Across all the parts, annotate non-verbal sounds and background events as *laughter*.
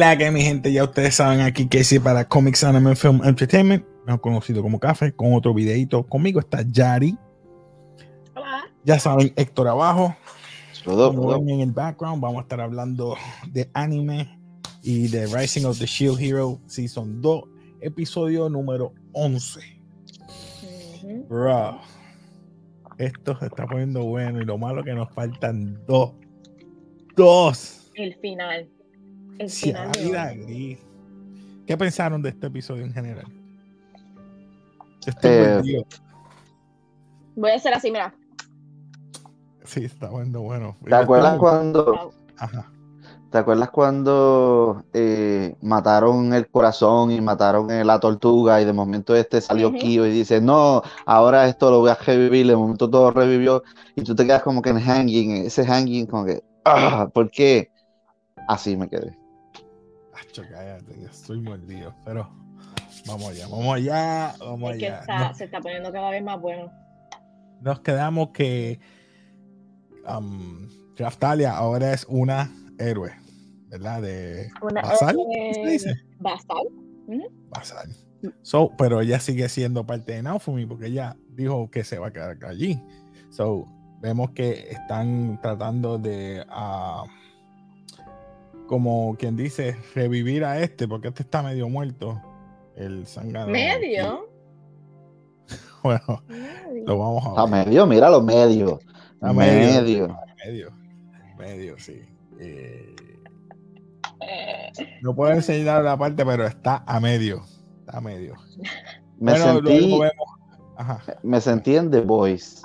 La que mi gente, ya ustedes saben aquí que sí para Comics Anime Film Entertainment, mejor conocido como Café, con otro videito. Conmigo está Yari. Hola. Ya saben, Héctor abajo. Todo, Como todo. ven en el background, vamos a estar hablando de anime y de Rising of the Shield Hero Season 2, episodio número 11. Ujú. Bro, esto se está poniendo bueno y lo malo que nos faltan dos. Dos. El final. El final. la de vida gris. ¿Qué pensaron de este episodio en general? Estoy Eh. Voy a hacer así, mira. Sí, está bueno, bueno. ¿Te acuerdas cuando, Ajá. ¿te acuerdas cuando eh, mataron el corazón y mataron la tortuga y de momento este salió Ujú. Kyo y dice, no, ahora esto lo voy a revivir, de momento todo revivió y tú te quedas como que en hanging, ese hanging como que, ah, ¿por qué? Así me quedé. Acho, cállate, yo estoy mordido. Pero vamos allá, vamos allá, vamos Es que allá. está, Nos, se está poniendo cada vez más bueno. nos quedamos que um, ahora es una héroe, ¿verdad? De Una, Basal, ¿qué se dice? Basal. Basal. So, pero ella sigue siendo parte de Naofumi porque ella dijo que se va a quedar allí. So, vemos que están tratando de, ah, como quien dice, revivir a este porque este está medio muerto. El sangano. Medio. *laughs* Bueno, Medio. lo vamos a A ver. medio, mira los medios. A medio. medio. Medio. Medio, sí. Eh, no puedo enseñar la parte, pero está a medio. Está a medio. Me bueno, sentí. Ajá. me sentí en The Voice.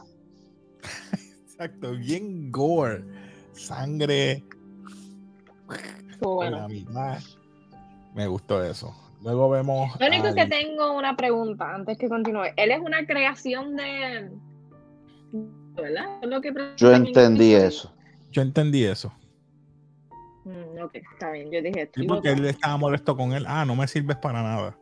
*laughs* Exacto, bien gore. Sangre estuvo por la bueno. mitad. Me gustó eso. Luego vemos. Lo único al- que tengo una pregunta antes que continúe. Él es una creación de. ¿Verdad? Es lo que Yo en entendí eso. Yo entendí eso. Mm, ok, está bien. Yo dije. Sí, estoy porque él estaba molesto con él. Ah, no me sirves para nada.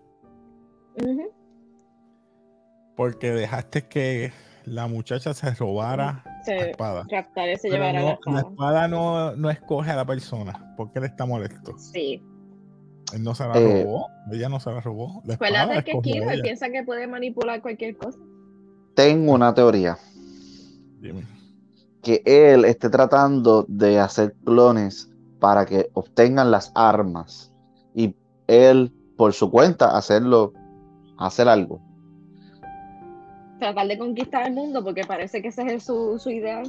Porque dejaste que la muchacha se robara Se, espada. Raftalia se Pero llevará no- la la espada. no, no escoge a la persona. Porque él está molesto. Sí. Él no se la Eh, robó. Ella no se la robó. La espada Acuérdate la que Kiro él piensa que puede manipular cualquier cosa. Tengo una teoría. Dime. que él esté tratando de hacer clones para que obtengan las armas y él por su cuenta hacerlo hacer algo Tratar de conquistar el mundo porque parece que ese es el- su, su ideal.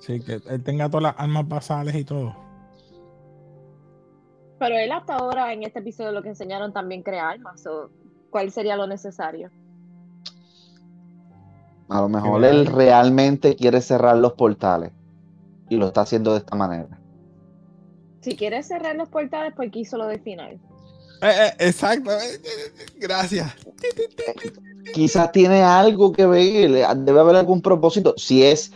Sí, que él tenga todas las armas basales y todo. Pero él hasta ahora en este episodio lo que enseñaron también crea armas. so, ¿Cuál sería lo necesario? a lo mejor él realmente quiere cerrar los portales y lo está haciendo de esta manera Si quiere cerrar los portales, pues qué hizo lo del final. Eh, eh, exacto. eh, Gracias. Quizás tiene algo que ver debe haber algún propósito si es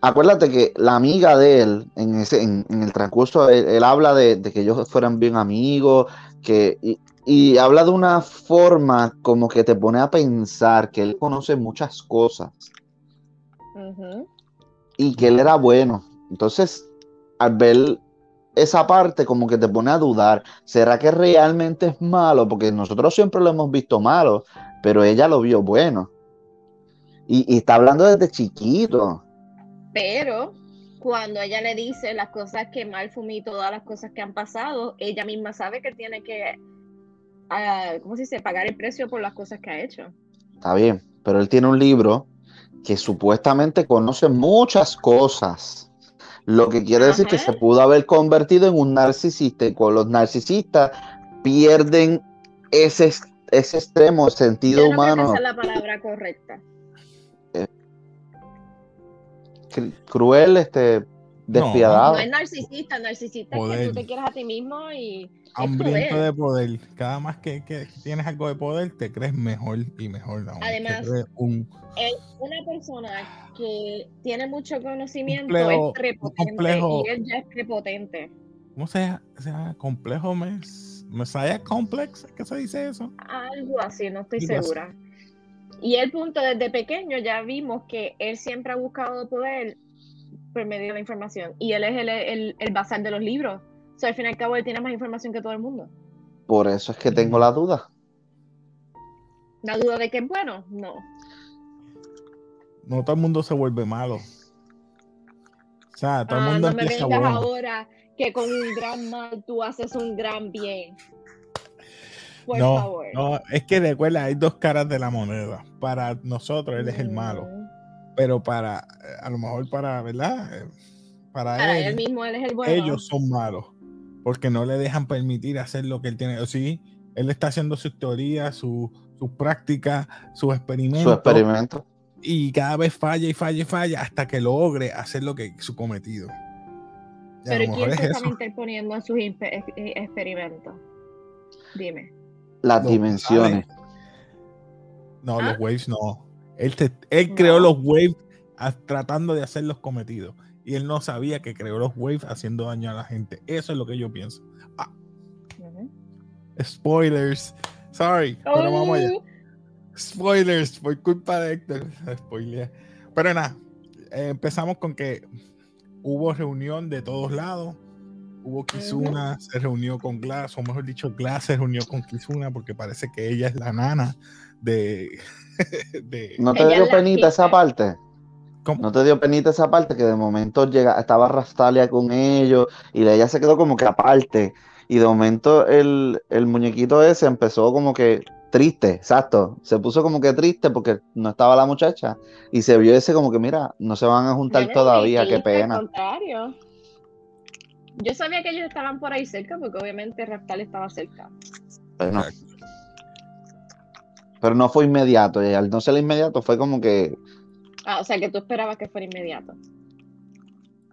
acuérdate que la amiga de él en ese en, en el transcurso él, él habla de, de que ellos fueran bien amigos que y, y habla de una forma como que te pone a pensar que él conoce muchas cosas y que él era bueno. Entonces, al ver esa parte, como que te pone a dudar, ¿será que realmente es malo? Porque nosotros siempre lo hemos visto malo, pero ella lo vio bueno. Y, y está hablando desde chiquito. Pero cuando ella le dice las cosas que Malfumi y todas las cosas que han pasado, ella misma sabe que tiene que, ah, ¿cómo se dice?, pagar el precio por las cosas que ha hecho. Está bien, pero él tiene un libro que supuestamente conoce muchas cosas. Lo que quiere decir que se pudo haber convertido en un narcisista y con los narcisistas pierden ese, ese extremo sentido Yo no creo que humano esa es la palabra correcta. cr- cruel, este, despiadado. No es narcisista, narcisista es que tú te quieras a ti mismo y es Hambriento poder. de poder. Cada más que, que tienes algo de poder, te crees mejor y mejor. aún. Además, un, es una persona que tiene mucho conocimiento, complejo- es prepotente complejo- y él ya es prepotente. ¿Cómo se llama? Se llama complejo mes, Messiah Complex. ¿Qué se dice eso? Algo así, no estoy así. segura. Y el punto, desde pequeño ya vimos que él siempre ha buscado poder por medio de la información. Y él es el, el, el bazar de los libros. So, al fin y al cabo, él tiene más información que todo el mundo. Por eso es que tengo la duda. ¿La duda de que es bueno? No. No todo el mundo se vuelve malo. O sea, todo el Ah, mundo no me empieza vengas bueno. ahora que con un gran mal tú haces un gran bien. Por no, favor. no, es que recuerda, hay dos caras de la moneda. Para nosotros él es el malo, Mm. pero para, eh, a lo mejor para, ¿verdad? Eh, Para, Para él, él mismo, él es el bueno. ellos son malos, porque no le dejan permitir hacer lo que él tiene. O sí, él está haciendo sus teorías, su- sus prácticas, sus experimentos, Su experimento. y cada vez falla y falla y falla hasta que logre hacer lo que su cometido. Pero ¿quién se es eso. interponiendo en sus ex- eh, experimentos? Dime. Las Los dimensiones. No, ¿Ah? los waves no. Él, te- él creó los waves a- tratando de hacer los cometidos. Y él no sabía que creó los waves haciendo daño a la gente. Eso es lo que yo pienso. Ujú. Spoilers. Sorry, pero vamos allá. Spoilers por culpa de Héctor. *laughs* Spoiler. Pero nada, eh, empezamos con que hubo reunión de todos lados. Hubo Kizuna, se reunió con Glass, o mejor dicho, Glass se reunió con Kizuna porque parece que ella es la nana de. *laughs* de ¿No te Ella dio penita esa parte? ¿cómo? ¿No te dio penita esa parte que de momento llega, estaba Rastalia con ellos y ella se quedó como que aparte? Y de momento el, el muñequito ese empezó como que triste, exacto. Se puso como que triste porque no estaba la muchacha y se vio ese como que, mira, no se van a juntar todavía, qué triste, Al pena. contrario. Yo sabía que ellos estaban por ahí cerca porque obviamente Raptal estaba cerca. Bueno, pero no fue inmediato y al no ser inmediato fue como que, Ah, o sea que tú esperabas que fuera inmediato.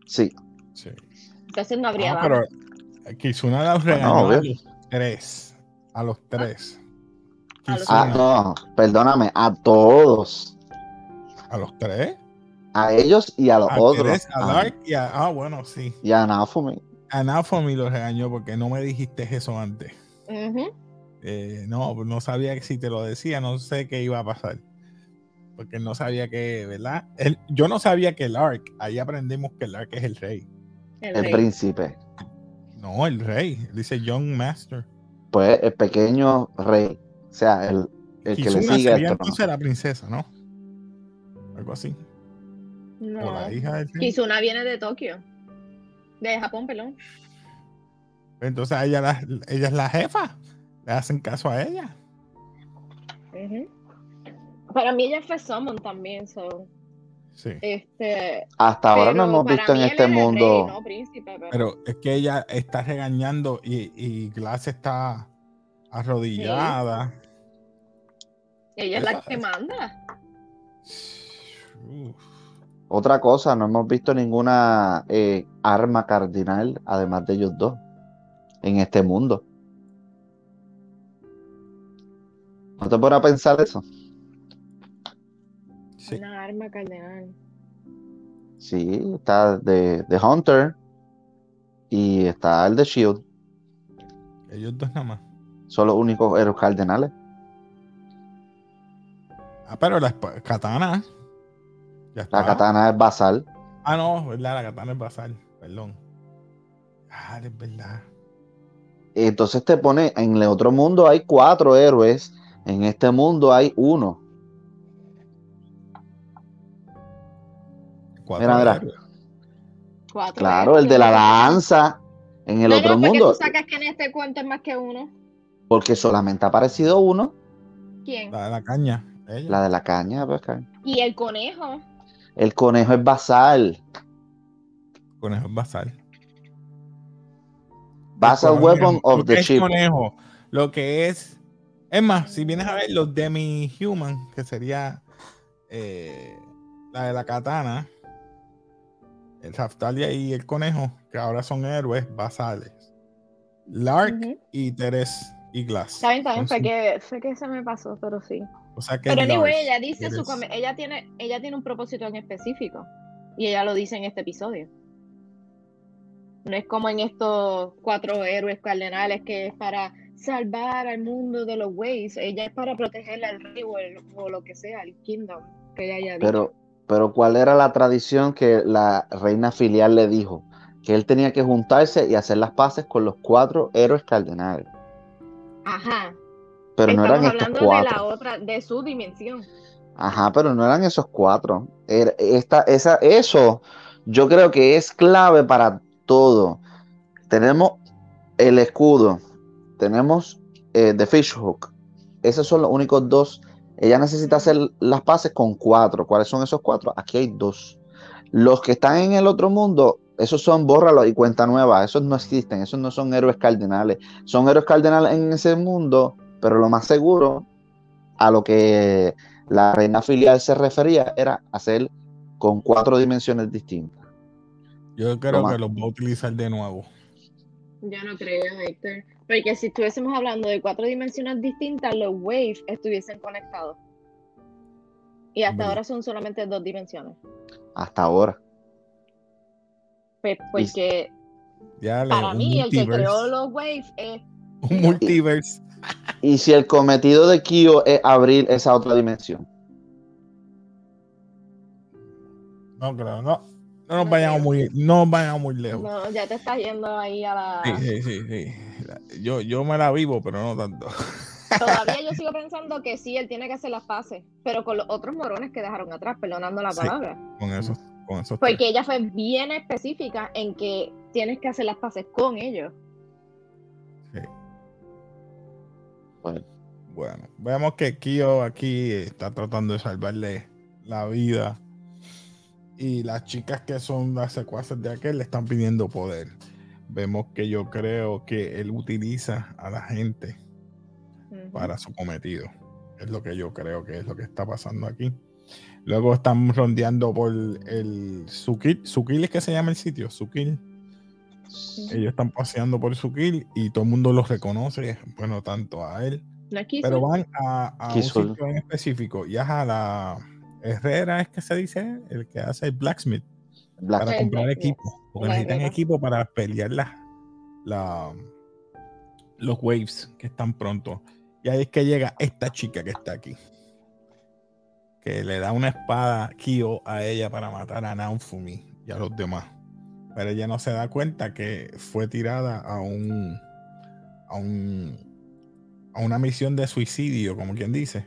sí, Sí. Entonces no habría Ah, dado. pero Kizuna los regañó Bueno, a los tres. A los tres. Ah, no, perdóname, a todos, a los tres. a ellos y a los A otros. A Ah, Lark y a. Ah, bueno, sí. y a Naofumi. A Nafomi los regañó porque no me dijiste eso antes. Eh, no, no sabía que si te lo decía, no sé qué iba a pasar. Porque no sabía que, ¿verdad? Él- yo no sabía que Lark, ahí aprendimos que Lark es el rey. El el rey. príncipe, No, el rey. Dice Young Master. pues el pequeño rey, sea, el, el que le Kizuna sigue sería entonces la princesa, ¿no? Algo así. O No. la hija del rey. Kizuna viene de Tokio. De Japón, perdón. Entonces ella, la- ella es la jefa. Le hacen caso a ella. Ujú. Para mí ella fue Summon también, so, Sí. este, Hasta ahora no hemos visto en este mundo. rey, no príncipe, pero- Pero es que ella está regañando y, y Glass está arrodillada. Ella es la que manda. Uf. Otra cosa, no hemos visto ninguna eh, arma cardinal, además de ellos dos, en este mundo. ¿No te pones a pensar eso? Sí. Una arma cardenal. Sí, está de, de Hunter y está el de Shield. Ellos dos nada más. Son los únicos héroes cardenales. Ah, pero la katana. Ya está. La katana es basal. Ah, no, verdad, la katana es basal. Perdón. Ah, es verdad. Entonces te pone, en el otro mundo hay cuatro héroes, en este mundo hay uno. Cuatro Mira, mira. héroes. Cuatro. Claro, el de la lanza, en el No, otro no, ¿por qué mundo, tú sacas que en este cuento es más que uno? porque solamente ha aparecido uno, ¿Quién? La de la caña. Ella. la de la caña. pues, ca- Y el conejo. El conejo es basal. Conejo es basal. Basal weapon lo of que the es ship. conejo, lo que es. Es más, si vienes a ver los demi-human, que sería eh, la de la katana, el Raftalia y el conejo, que ahora son héroes basales. Lark y Teres y Glass. Está bien, está bien, fue que, fue que se me pasó, pero sí. O sea que Pero anyway, ella dice su ella tiene, ella tiene un propósito en específico. Y ella lo dice en este episodio. No es como en estos cuatro héroes cardenales que es para salvar al mundo de los ways. Ella es para proteger al rey o, el- o lo que sea, el kingdom que ella haya dicho. Pero, pero ¿cuál era la tradición que la reina filial le dijo? que él tenía que juntarse y hacer las paces con los cuatro héroes cardenales. Ajá. Pero no Estamos eran estos hablando de cuatro. la otra, de su dimensión. Ajá, pero no eran esos cuatro. Era- esta, esa, eso yo creo que es clave para todo. Tenemos el escudo, tenemos eh, The Fishhook. Esos son los únicos dos. Ella necesita hacer las paces con cuatro. ¿Cuáles son esos cuatro? Aquí hay dos. Los que están en el otro mundo, esos son bórralos y cuenta nueva. Esos no existen. Esos no son héroes cardinales. Son héroes cardinales en ese mundo, pero lo más seguro a lo que la reina filial se refería era hacer con cuatro dimensiones distintas. Yo creo Toma. que los va a utilizar de nuevo. Yo no creo, Héctor. Porque si estuviésemos hablando de cuatro dimensiones distintas, los waves estuviesen conectados. Y hasta ahora son solamente dos dimensiones. Hasta ahora. Pues porque para mí el que creó los waves es Un multiverse. Y si el cometido de Kyo es abrir esa otra dimensión. No creo, no. No nos No vayamos muy, no nos vayamos muy lejos. No, ya te estás yendo ahí a la. Sí, sí, sí, sí. Yo, yo me la vivo, pero no tanto. Todavía yo *laughs* sigo pensando que sí, él tiene que hacer las paces, pero con los otros morones que dejaron atrás, perdonando la Sí. palabra. Con eso, con esos tres. Porque ella fue bien específica en que tienes que hacer las paces con ellos. Bueno, Bueno, vemos que Kyo aquí está tratando de salvarle la vida. Y las chicas que son las secuaces de aquel le están pidiendo poder. Vemos que yo creo que él utiliza a la gente para su cometido. Es lo que yo creo que es lo que está pasando aquí. Luego están rondeando por el Sukil. Sukil es que se llama el sitio. Sukil. Ellos están paseando por Sukil y todo el mundo los reconoce. Bueno, tanto a él. Pero van a, a un sitio en específico. Y es a la Herrera, es que se dice, el que hace el blacksmith Black- para comprar blacksmith. equipo. Porque necesitan equipo para pelear la, la- los waves que están pronto. Y ahí es que llega esta chica que está aquí. Que le da una espada Kyo a ella para matar a Naofumi y a los demás. Pero ella no se da cuenta que fue tirada a un a un a una misión de suicidio, como quien dice.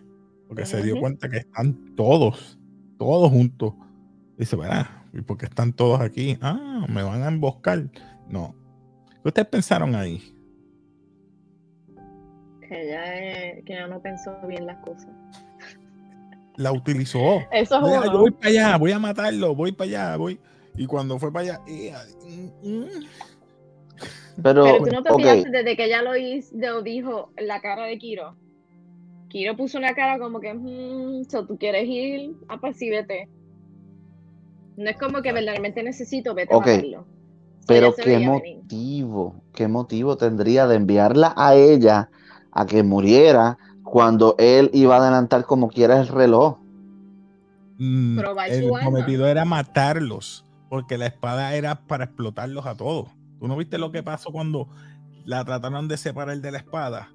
Porque se dio cuenta que están todos, todos juntos. Dice, verá, ¿y por qué están todos aquí? Ah, me van a emboscar. No. ¿Qué ustedes pensaron ahí? Que ella, eh, que ella no pensó bien las cosas. La utilizó. Eso es Mira, uno. yo voy para allá, voy a matarlo, voy para allá, voy. Y cuando fue para allá, eh, mm, mm. Pero, Pero tú no te ok, fijaste desde que ella lo, hizo, lo dijo la cara de Kiro. Kiro puso una cara como que, mmm, so tú quieres ir, ah, pues. No es como que verdaderamente necesito, vete a. So, pero qué venir. motivo, qué motivo tendría de enviarla a ella a que muriera cuando él iba a adelantar como quiera el reloj. Mm, el cometido era matarlos, porque la espada era para explotarlos a todos. ¿Tú no viste lo que pasó cuando la trataron de separar de la espada?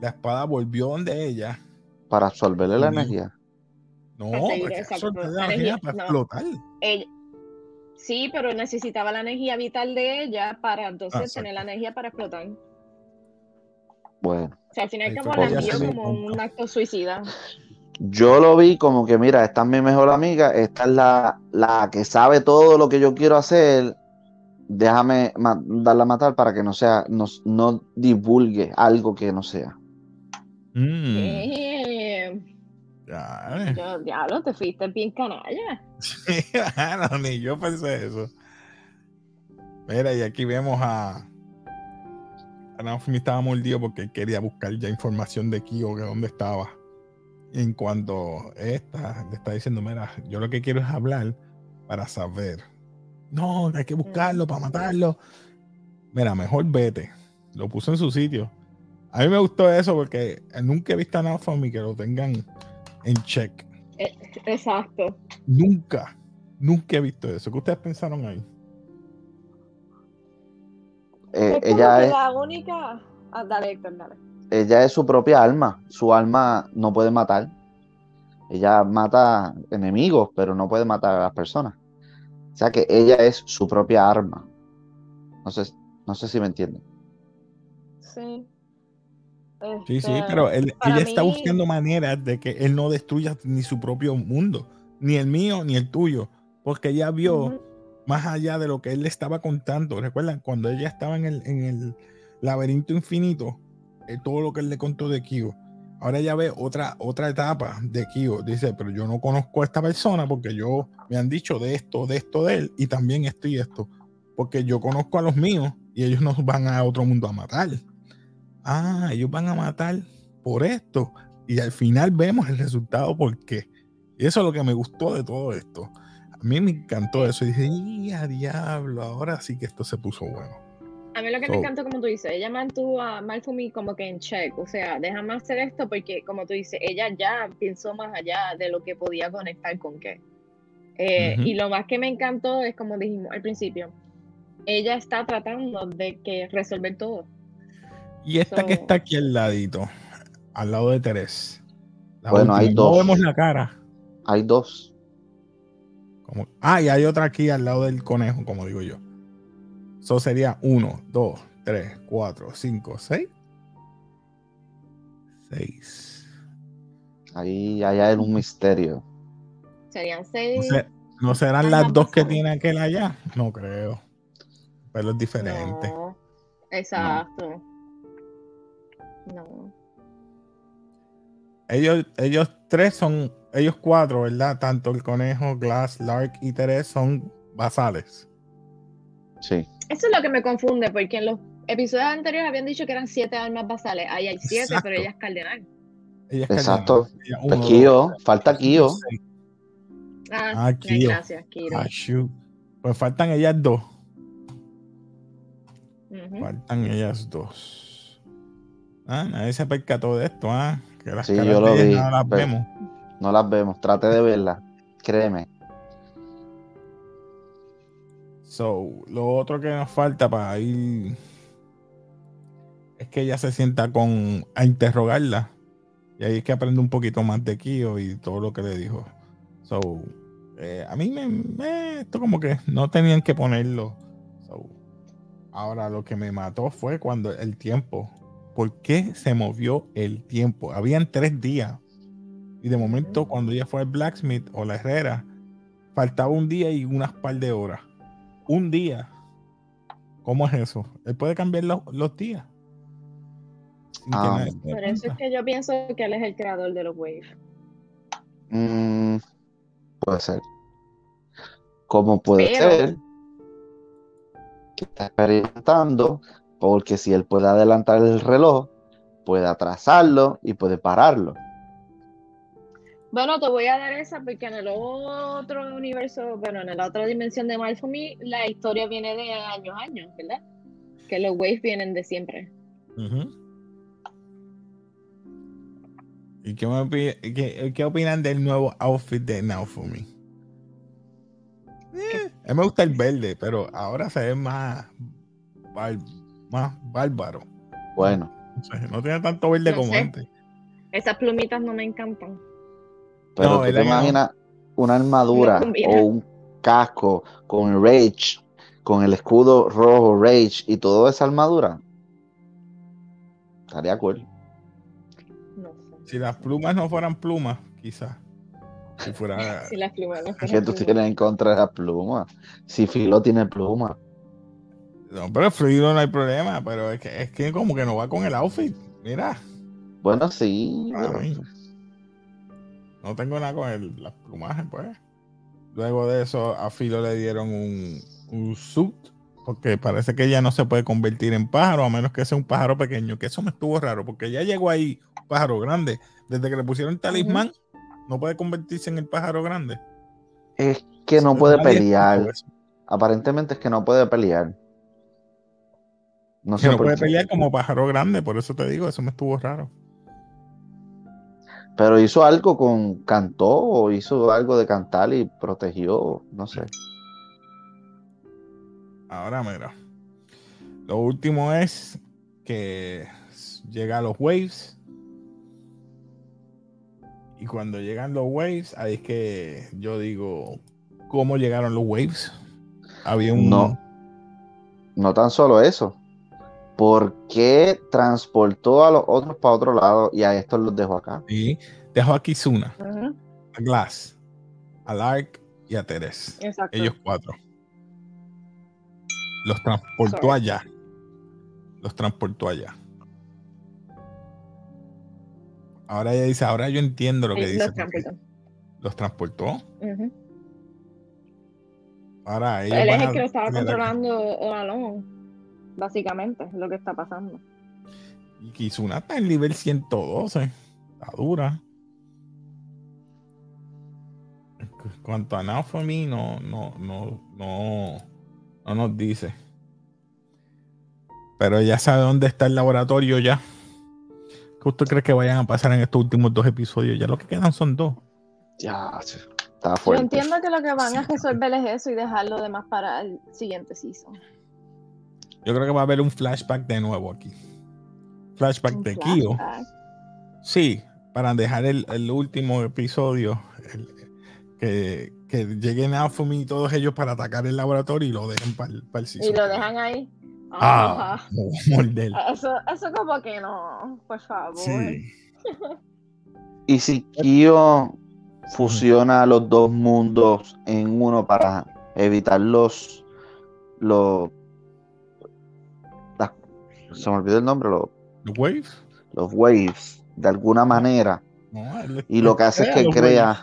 La espada volvió donde ella. para absorberle la energía. No, Para seguir, porque exacto, eso le da la energía energía, para no. explotar. Sí, pero necesitaba la energía vital de ella para entonces Ah, exacto. tener la energía para explotar. Bueno, O sea, al final como la envió como un acto suicida. Yo lo vi como que, mira, esta es mi mejor amiga, esta es la, la que sabe todo lo que yo quiero hacer. Déjame ma- darla a matar para que no sea, no, no divulgue algo que no sea. Mm, Eh, ya, eh. yo, diablo, te fuiste bien canalla. *laughs* Claro, ni yo pensé eso. Mira, y aquí vemos a. A Naofumi estaba mordido porque quería buscar ya información de Kyo, que dónde estaba. En cuanto esta le está diciendo, mira, yo lo que quiero es hablar para saber. No, hay que buscarlo para matarlo. Mira, mejor vete. Lo puso en su sitio. A mí me gustó eso porque nunca he visto a Naofumi que lo tengan en check. Exacto. Nunca, nunca he visto eso. ¿Qué ustedes pensaron ahí? Eh, es como ella, que es, la única. Ah, dale, Héctor, dale. Ella es su propia alma. Su alma no puede matar. Ella mata enemigos, pero no puede matar a las personas. O sea que ella es su propia arma. No sé, no sé si me entienden. Sí. Sí, sí, Este, pero él- ella está buscando maneras de que él no destruya ni su propio mundo, ni el mío, ni el tuyo, porque ella vio más allá de lo que él le estaba contando. ¿Recuerdan? Cuando ella estaba en el, en el laberinto infinito, todo lo que él le contó de Kyo. Ahora ella ve otra, otra etapa de Kyo. Dice, pero yo no conozco a esta persona porque yo me han dicho de esto, de esto de él, y también esto y esto. Porque yo conozco a los míos y ellos nos van a otro mundo a matar. Ah, ellos van a matar por esto. Y al final vemos el resultado por qué. Y eso es lo que me gustó de todo esto. A mí me encantó eso. Y dije, ¡y a diablo! Ahora sí que esto se puso bueno. A mí lo que So- me encantó, como tú dices, ella mantuvo a Malfumi como que en check. O sea, déjame hacer esto porque, como tú dices, ella ya pensó más allá de lo que podía conectar con qué. Eh. Y lo más que me encantó es, como dijimos al principio, ella está tratando de que resolver todo. Y esta que está aquí al ladito, al lado de Teres. La Bueno, hay No dos. vemos la cara. Hay dos. Como- ah, y hay otra aquí al lado del conejo, como digo yo. Eso sería 1, 2, 3, 4, 5, 6. 6. Ahí, ahí hay un misterio. Serían ¿No, seis. se- no serán las dos que tiene aquel allá? No creo. Pero es diferente. No, exacto. No. Ellos, ellos tres son, ellos cuatro, ¿verdad? Tanto el conejo, Glass, Lark y Teres son basales. Sí. Eso es lo que me confunde, porque en los episodios anteriores habían dicho que eran siete almas basales. Ahí hay siete, Exacto. pero ella es cardenal. Ella es Exacto. cardenal. Ella- Pues uno, Kyo, dos, falta Kyo. seis. Ah, Ah, gracias, Kiro. Ah. Pues faltan ellas dos. Faltan ellas dos. Ah, nadie se percató de esto, ah. Que las Sí, caras yo lo vi, no las vemos. No las vemos. Trate de verlas. Créeme. So, lo otro que nos falta para ir es que ella se sienta con a interrogarla. Y ahí es que aprende un poquito más de Kyo y todo lo que le dijo. So, eh, a mí me, me- esto como que no tenían que ponerlo. So, ahora lo que me mató fue cuando el tiempo. ¿Por qué se movió el tiempo? Habían tres días. Y de momento, cuando ella fue al blacksmith o la herrera, faltaba un día y unas par de horas. Un día. ¿Cómo es eso? Él puede cambiar los, los días. Ah. Por eso es que yo pienso que él es el creador de los waves. Mm, puede ser. ¿Cómo puede Pero- ser? Que está experimentando, porque si él puede adelantar el reloj, puede atrasarlo y puede pararlo. Bueno, te voy a dar esa porque en el otro universo, bueno, en la otra dimensión de Malfumi, la historia viene de años, años, ¿verdad? Que los waves vienen de siempre. Ujú. ¿Y qué, me opi- qué- qué opinan del nuevo outfit de Now For Me? Eh, a mí me gusta el verde, pero ahora se ve más, más bárbaro. Bueno, No, sé, no tiene tanto verde No como sé. antes. Esas plumitas no me encantan. Pero No, tú ¿verdad te imaginas una armadura *laughs* No o un casco con Rage, con el escudo rojo Rage y toda esa armadura. Estaría cool. No sé. Si las plumas no fueran plumas, quizás. Si fuera. *laughs* Si las plumas no ¿Qué fueran tú plumas. tienes en contra de la pluma? Si Filo tiene pluma. No, pero el fluido no hay problema, pero es que, es que como que no va con el outfit. Mira, Bueno, sí. pero-. No tengo nada con el, las plumajes, pues. Luego de eso, a Filo le dieron un, un suit, porque parece que ella no se puede convertir en pájaro, a menos que sea un pájaro pequeño, que eso me estuvo raro, porque ya llegó ahí un pájaro grande. Desde que le pusieron talismán, no puede convertirse en el pájaro grande. Es que no puede pelear. Aparentemente es que no puede pelear. No sé no puede qué. pelear como pájaro grande, por eso te digo, eso me estuvo raro. Pero hizo algo con. Cantó o hizo algo de cantar y protegió. No sé. Ahora mira. Lo último es que llega a los waves. Y cuando llegan los waves, ahí es que yo digo, ¿cómo llegaron los waves? Había un... No. no tan solo eso. ¿Por qué transportó a los otros para otro lado y a estos los dejó acá? Y dejó a Kizuna, a Glass, a Lark y a Teres. Exacto. Ellos cuatro. Los transportó Sorry. allá. Los transportó allá. Ahora ella dice, ahora yo entiendo lo que Sí, dice. los porque transportó. Los transportó. Ahora ellos Él es el que lo estaba controlando all along. Básicamente, es lo que está pasando. Y Kizuna está en nivel 112. Está dura. En cuanto a Naofumi, no, no, no, no, no nos dice. Pero ya sabe dónde está el laboratorio ya. ¿Qué usted cree que vayan a pasar en estos últimos dos episodios? Ya lo que quedan son dos. Ya, sí, está Yo fuerte. entiendo que lo que van a resolver es eso y dejar lo demás para el siguiente season. Yo creo que va a haber un flashback de nuevo aquí. Flashback Un de Kyo. flashback. Sí, para dejar el, el último episodio, el- que, que lleguen Afumi y todos ellos para atacar el laboratorio y lo dejen para el, Y season. lo dejan ahí. Ah, morder. Eso, eso como que no, por favor. Sí. *laughs* Y si Kyo fusiona los dos mundos en uno para evitar los. los se me olvidó el nombre, los, ¿Los waves? los waves, de alguna manera. No, él- Y lo que hace es que crea. waves.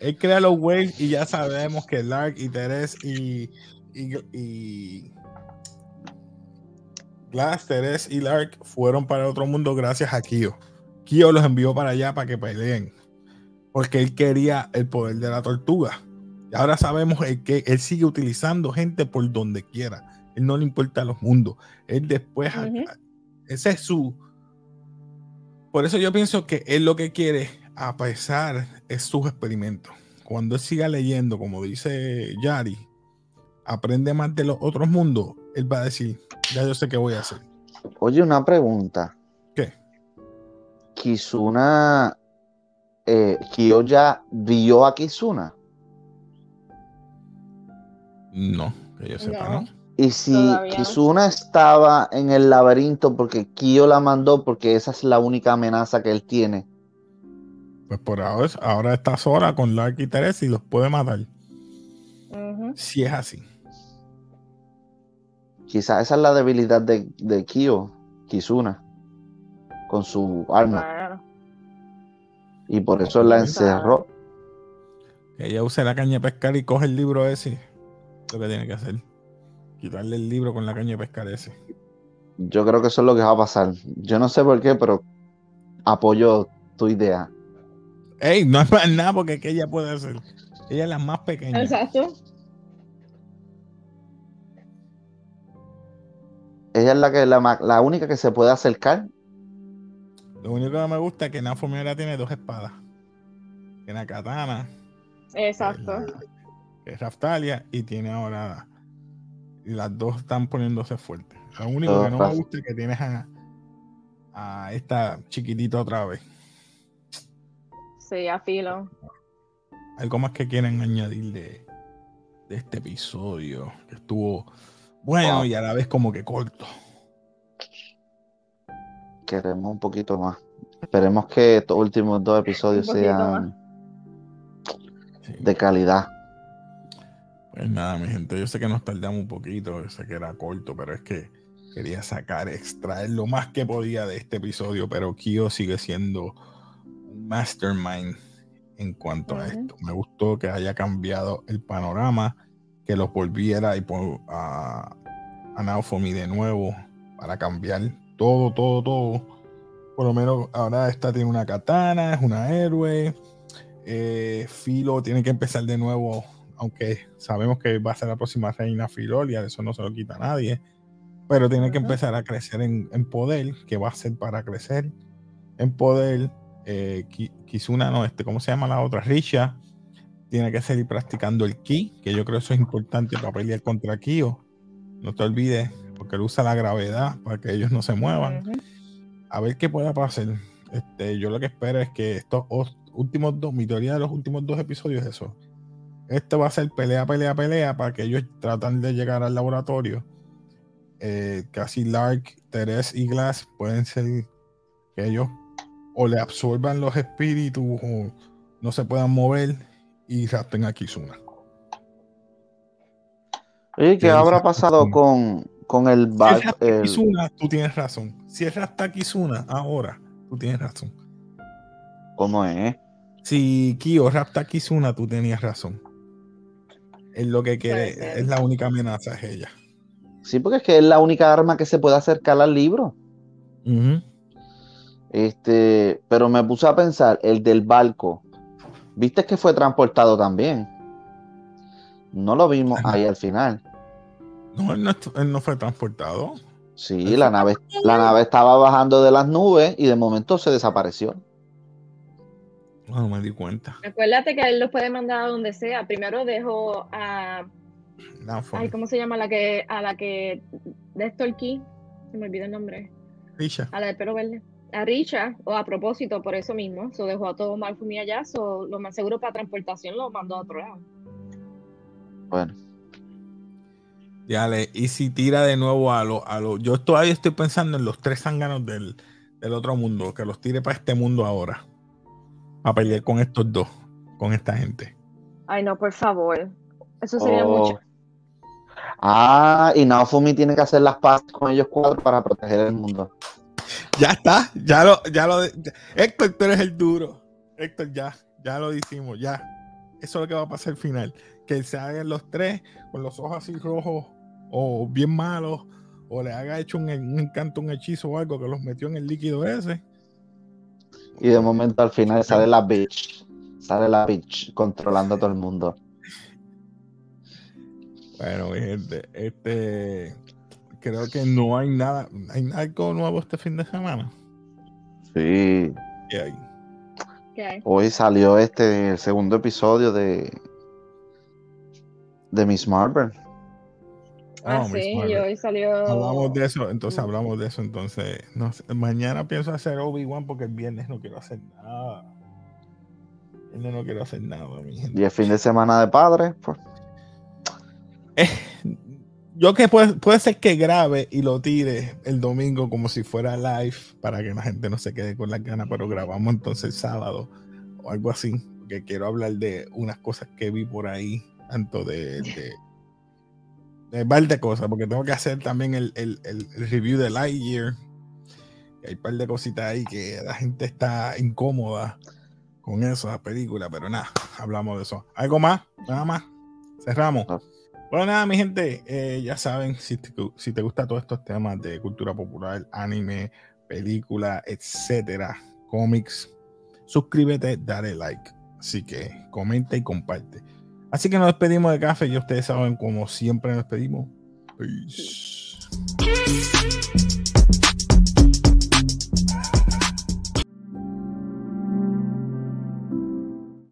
Él crea los waves y ya sabemos que Lark y Teres y, y, y Glass, Teres y Lark fueron para otro mundo gracias a Kyo. Kyo los envió para allá para que peleen. Porque él quería el poder de la tortuga. Y ahora sabemos el que él sigue utilizando gente por donde quiera. Él no le importa los mundos. Él después, ese es su. Por eso yo pienso que él lo que quiere, a pesar, es sus experimentos. Cuando él siga leyendo, como dice Yari, aprende más de los otros mundos, él va a decir, ya yo sé qué voy a hacer. Oye, una pregunta. ¿Qué? Kizuna. Eh, Kyo ya vio a Kizuna. No, que yo sepa, No. ¿no? Y si Todavía. Kizuna estaba en el laberinto porque Kyo la mandó, porque esa es la única amenaza que él tiene. Pues por ahora, ahora está sola con Lark y Teresa y los puede matar. Si es así. Quizás esa es la debilidad de, de Kyo, Kizuna, con su arma. Y por eso la encerró. Que ella use la caña de pescar y coge el libro ese. Lo que tiene que hacer. Quitarle el libro con la caña de pescar ese. Yo creo que eso es lo que va a pasar. Yo no sé por qué, pero apoyo tu idea. Ey, no es más nada porque que ella puede hacer. Ella es la más pequeña. exacto. Ella es la que la, la única que se puede acercar. Lo único que me gusta es que Nafumi ahora tiene dos espadas. Tiene a Katana, Exacto. que es Raftalia, y tiene ahora. Y las dos están poniéndose fuertes. Lo único que no me gusta es que tienes a, a esta chiquitita otra vez. Sí, a filo. Algo más que quieren añadir de, de este episodio, que estuvo bueno Wow. y a la vez como que corto. Queremos un poquito más. Esperemos que estos últimos dos episodios sean Sí. de calidad. Pues nada, mi gente, yo sé que nos tardamos un poquito, yo sé que era corto, pero es que quería sacar, extraer lo más que podía de este episodio, pero Kyo sigue siendo un mastermind en cuanto a esto. Me gustó que haya cambiado el panorama, que los volviera y pon- a, a Naofumi de nuevo para cambiar todo, todo, todo. Por lo menos ahora esta tiene una katana, es una héroe. Eh, Filo tiene que empezar de nuevo, aunque sabemos que va a ser la próxima reina Filolia, eso no se lo quita a nadie. Pero tiene que empezar a crecer en, en poder, que va a ser para crecer en poder. Eh, Ki- Kizuna, no, este, ¿cómo se llama la otra? Risha tiene que seguir practicando el ki, que yo creo eso es importante para pelear contra Kyo. No te olvides, porque él usa la gravedad para que ellos no se muevan a ver qué pueda pasar. Este, yo lo que espero es que estos os- últimos dos, mi teoría de los últimos dos episodios es eso. Esto va a ser pelea, pelea, pelea para que ellos tratan de llegar al laboratorio eh, casi Lark, Teres y Glass pueden ser que ellos o le absorban los espíritus o no se puedan mover y rapten a Kizuna. Oye, ¿qué habrá pasado con, con el, si el... Kizuna, tú tienes razón. Si es rapta Kizuna ahora, tú tienes razón. ¿Cómo es? Si Kyo rapta Kizuna, tú tenías razón. Es lo que quiere, es la única amenaza, es ella. Sí, porque es que es la única arma que se puede acercar al libro. Este, pero me puse a pensar, el del barco, ¿viste que fue transportado también? No lo vimos ahí al final. No, él no, fue transportado. Sí, la nave, la nave estaba bajando de las nubes y de momento se desapareció. No, me di cuenta. Acuérdate que él los puede mandar a donde sea. Primero dejó a. Ay, ¿cómo se llama? La que, a la que. De Key. Se me olvidó el nombre. Richa. A la del pelo verde. A Richa, o a propósito, por eso mismo. Se dejó a todo Malfumi allá. So, lo más seguro para transportación lo mandó a otro lado. Bueno. Ya le, y si tira de nuevo a lo, a lo. Yo todavía estoy pensando en los tres zánganos del, del otro mundo, que los tire para este mundo ahora a pelear con estos dos, con esta gente. Ay, no, por favor. Eso sería oh. mucho. Ah, y Naofumi tiene que hacer las paces con ellos cuatro para proteger el mundo. Ya está, ya lo, ya lo. Héctor, tú eres el duro. Héctor, ya, ya lo hicimos, ya. Eso es lo que va a pasar al final. Que se hagan los tres con los ojos así rojos o bien malos, o le haga hecho un, un encanto, un hechizo o algo que los metió en el líquido ese y de momento al final sale la bitch. Sale la bitch controlando a todo el mundo. Bueno, gente, este creo que no hay nada, hay algo nuevo este fin de semana. Sí. ¿Qué hay? ¿Qué hay? Hoy salió este el segundo episodio de de Miss Marvel. Ah, oh, sí, y hoy salió. Hablamos de eso, entonces hablamos de eso. Entonces, no mañana pienso hacer Obi-Wan porque el viernes no quiero hacer nada. El viernes no quiero hacer nada, mi gente. Y el fin de semana de padre, pues. Eh, yo que puede, puede ser que grabe y lo tire el domingo como si fuera live para que la gente no se quede con las ganas, pero grabamos entonces el sábado o algo así, porque quiero hablar de unas cosas que vi por ahí, tanto de de un par de cosas, porque tengo que hacer también el, review de Lightyear. Hay un par de cositas ahí que la gente está incómoda con esa película, pero nada, hablamos de eso. ¿Algo más? Nada más. Cerramos. Bueno, nada, mi gente, eh, ya saben, si te, si te gustan todos estos temas de cultura popular, anime, película, etcétera, cómics, suscríbete, dale like. Así que comenta y comparte. Así que nos despedimos de café y ustedes saben, como siempre nos despedimos. Peace.